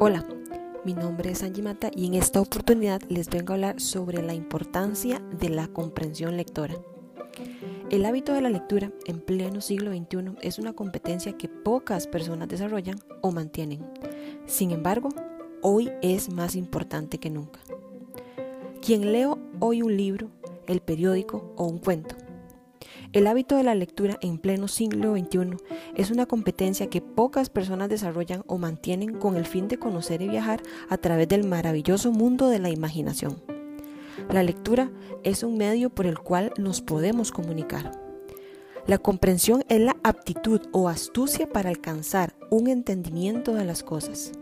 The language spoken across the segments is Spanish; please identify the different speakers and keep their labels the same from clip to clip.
Speaker 1: Hola, mi nombre es Angie Mata y en esta oportunidad les vengo a hablar sobre la importancia de la comprensión lectora. El hábito de la lectura en pleno siglo XXI es una competencia que pocas personas desarrollan o mantienen. Sin embargo, hoy es más importante que nunca. Quien leo hoy un libro, el periódico o un cuento, el hábito de la lectura en pleno siglo XXI es una competencia que pocas personas desarrollan o mantienen con el fin de conocer y viajar a través del maravilloso mundo de la imaginación. La lectura es un medio por el cual nos podemos comunicar. La comprensión es la aptitud o astucia para alcanzar un entendimiento de las cosas.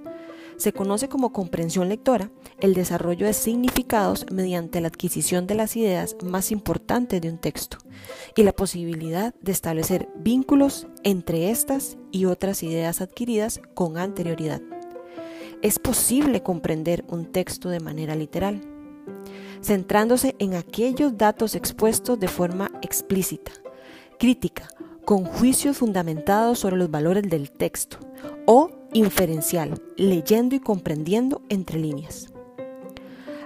Speaker 1: Se conoce como comprensión lectora el desarrollo de significados mediante la adquisición de las ideas más importantes de un texto y la posibilidad de establecer vínculos entre estas y otras ideas adquiridas con anterioridad. Es posible comprender un texto de manera literal, centrándose en aquellos datos expuestos de forma explícita, crítica, con juicios fundamentados sobre los valores del texto, o inferencial, leyendo y comprendiendo entre líneas.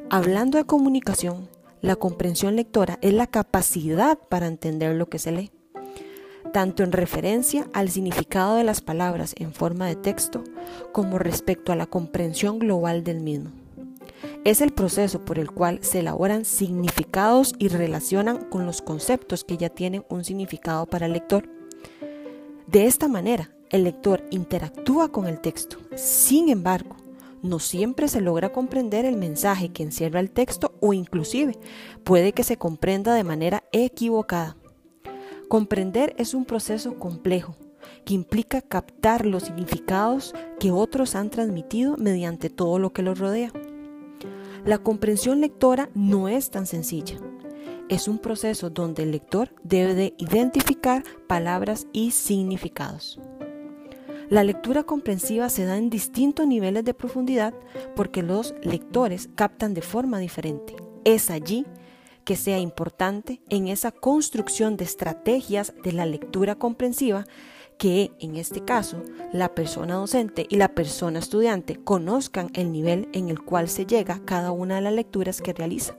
Speaker 1: Hablando de comunicación, la comprensión lectora es la capacidad para entender lo que se lee, tanto en referencia al significado de las palabras en forma de texto como respecto a la comprensión global del mismo. Es el proceso por el cual se elaboran significados y relacionan con los conceptos que ya tienen un significado para el lector. De esta manera, el lector interactúa con el texto. Sin embargo, no siempre se logra comprender el mensaje que encierra el texto o inclusive puede que se comprenda de manera equivocada. Comprender es un proceso complejo que implica captar los significados que otros han transmitido mediante todo lo que los rodea. La comprensión lectora no es tan sencilla. Es un proceso donde el lector debe de identificar palabras y significados. La lectura comprensiva se da en distintos niveles de profundidad porque los lectores captan de forma diferente. Es allí que sea importante en esa construcción de estrategias de la lectura comprensiva que en este caso la persona docente y la persona estudiante conozcan el nivel en el cual se llega cada una de las lecturas que realiza.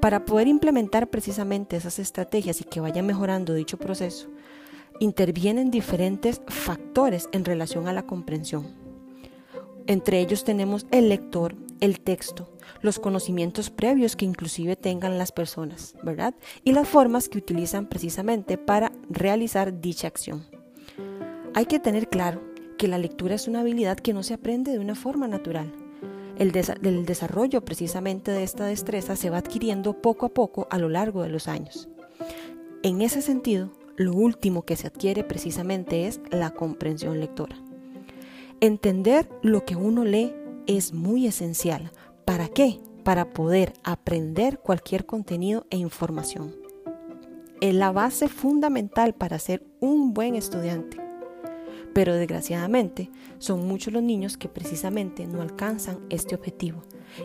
Speaker 1: Para poder implementar precisamente esas estrategias y que vaya mejorando dicho proceso, intervienen diferentes factores en relación a la comprensión. Entre ellos tenemos el lector, el texto, los conocimientos previos que inclusive tengan las personas, ¿verdad? Y las formas que utilizan precisamente para realizar dicha acción. Hay que tener claro que la lectura es una habilidad que no se aprende de una forma natural. El, el desarrollo precisamente de esta destreza se va adquiriendo poco a poco a lo largo de los años. En ese sentido, lo último que se adquiere precisamente es la comprensión lectora. Entender lo que uno lee es muy esencial. ¿Para qué? Para poder aprender cualquier contenido e información. Es la base fundamental para ser un buen estudiante. Pero desgraciadamente son muchos los niños que precisamente no alcanzan este objetivo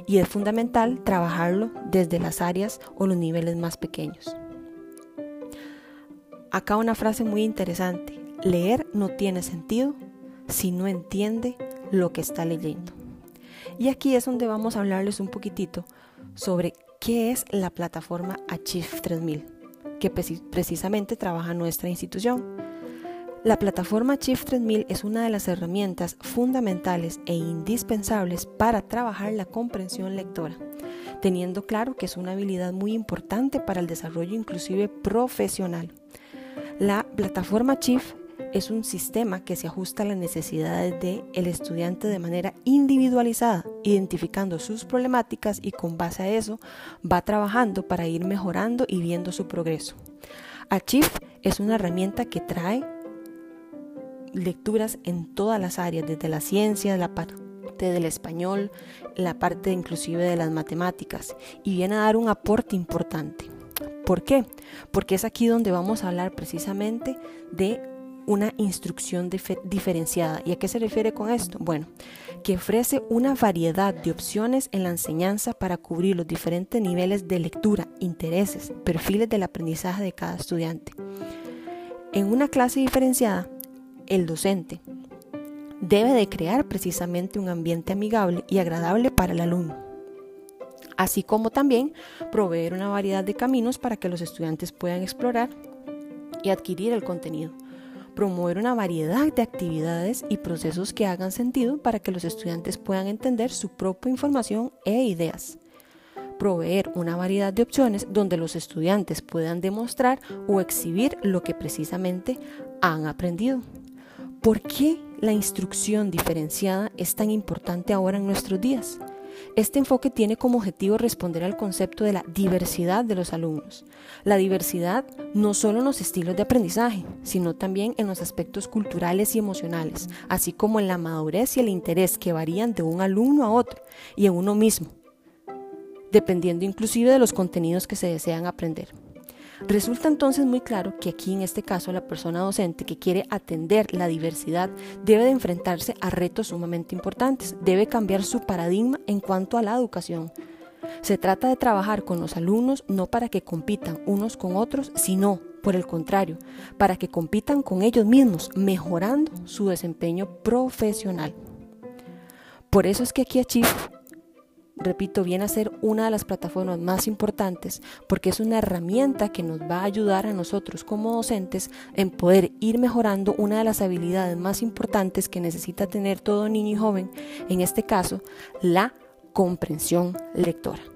Speaker 1: y es fundamental trabajarlo desde las áreas o los niveles más pequeños. Acá una frase muy interesante. Leer no tiene sentido si no entiende lo que está leyendo. Y aquí es donde vamos a hablarles un poquitito sobre qué es la plataforma Achieve 3000, que precisamente trabaja nuestra institución. La plataforma Achieve 3000 es una de las herramientas fundamentales e indispensables para trabajar la comprensión lectora, teniendo claro que es una habilidad muy importante para el desarrollo inclusive profesional. La plataforma Chief es un sistema que se ajusta a las necesidades del el estudiante de manera individualizada, identificando sus problemáticas y con base a eso va trabajando para ir mejorando y viendo su progreso. Achieve es una herramienta que trae lecturas en todas las áreas, desde la ciencia, la parte del español, la parte inclusive de las matemáticas, y viene a dar un aporte importante. ¿Por qué? Porque es aquí donde vamos a hablar precisamente de una instrucción diferenciada. ¿Y a qué se refiere con esto? Bueno, que ofrece una variedad de opciones en la enseñanza para cubrir los diferentes niveles de lectura, intereses, perfiles del aprendizaje de cada estudiante. En una clase diferenciada, el docente debe de crear precisamente un ambiente amigable y agradable para el alumno, así como también proveer una variedad de caminos para que los estudiantes puedan explorar y adquirir el contenido promover una variedad de actividades y procesos que hagan sentido para que los estudiantes puedan entender su propia información e ideas. Proveer una variedad de opciones donde los estudiantes puedan demostrar o exhibir lo que precisamente han aprendido. ¿Por qué la instrucción diferenciada es tan importante ahora en nuestros días? Este enfoque tiene como objetivo responder al concepto de la diversidad de los alumnos. La diversidad no solo en los estilos de aprendizaje, sino también en los aspectos culturales y emocionales, así como en la madurez y el interés que varían de un alumno a otro y en uno mismo, dependiendo inclusive de los contenidos que se desean aprender. Resulta entonces muy claro que aquí en este caso la persona docente que quiere atender la diversidad debe de enfrentarse a retos sumamente importantes, debe cambiar su paradigma en cuanto a la educación. Se trata de trabajar con los alumnos no para que compitan unos con otros, sino, por el contrario, para que compitan con ellos mismos, mejorando su desempeño profesional. Por eso es que aquí repito, viene a ser una de las plataformas más importantes porque es una herramienta que nos va a ayudar a nosotros como docentes en poder ir mejorando una de las habilidades más importantes que necesita tener todo niño y joven, en este caso, la comprensión lectora.